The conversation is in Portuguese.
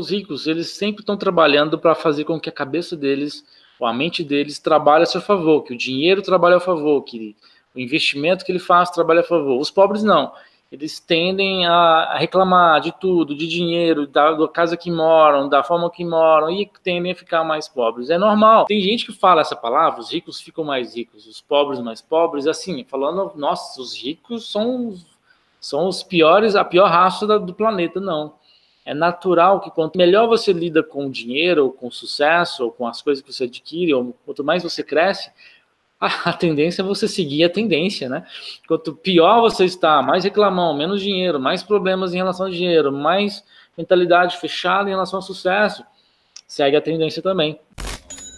Os ricos, eles sempre estão trabalhando para fazer com que a cabeça deles, ou a mente deles, trabalhe a seu favor, que o dinheiro trabalhe a favor, que o investimento que ele faz trabalhe a favor. Os pobres não eles tendem a reclamar de tudo, de dinheiro, da, da, casa que moram, da forma que moram, e tendem a ficar mais pobres. É normal. Tem gente que fala essa palavra, os ricos ficam mais ricos, os pobres mais pobres, assim, falando, nossa, os ricos são, são os piores, a pior raça do planeta, não. É natural que quanto melhor você lida com o dinheiro, ou com o sucesso, ou com as coisas que você adquire, ou quanto mais você cresce, a tendência é você seguir a tendência, né? Quanto pior você está, mais reclamão, menos dinheiro, mais problemas em relação ao dinheiro, mais mentalidade fechada em relação ao sucesso, segue a tendência também.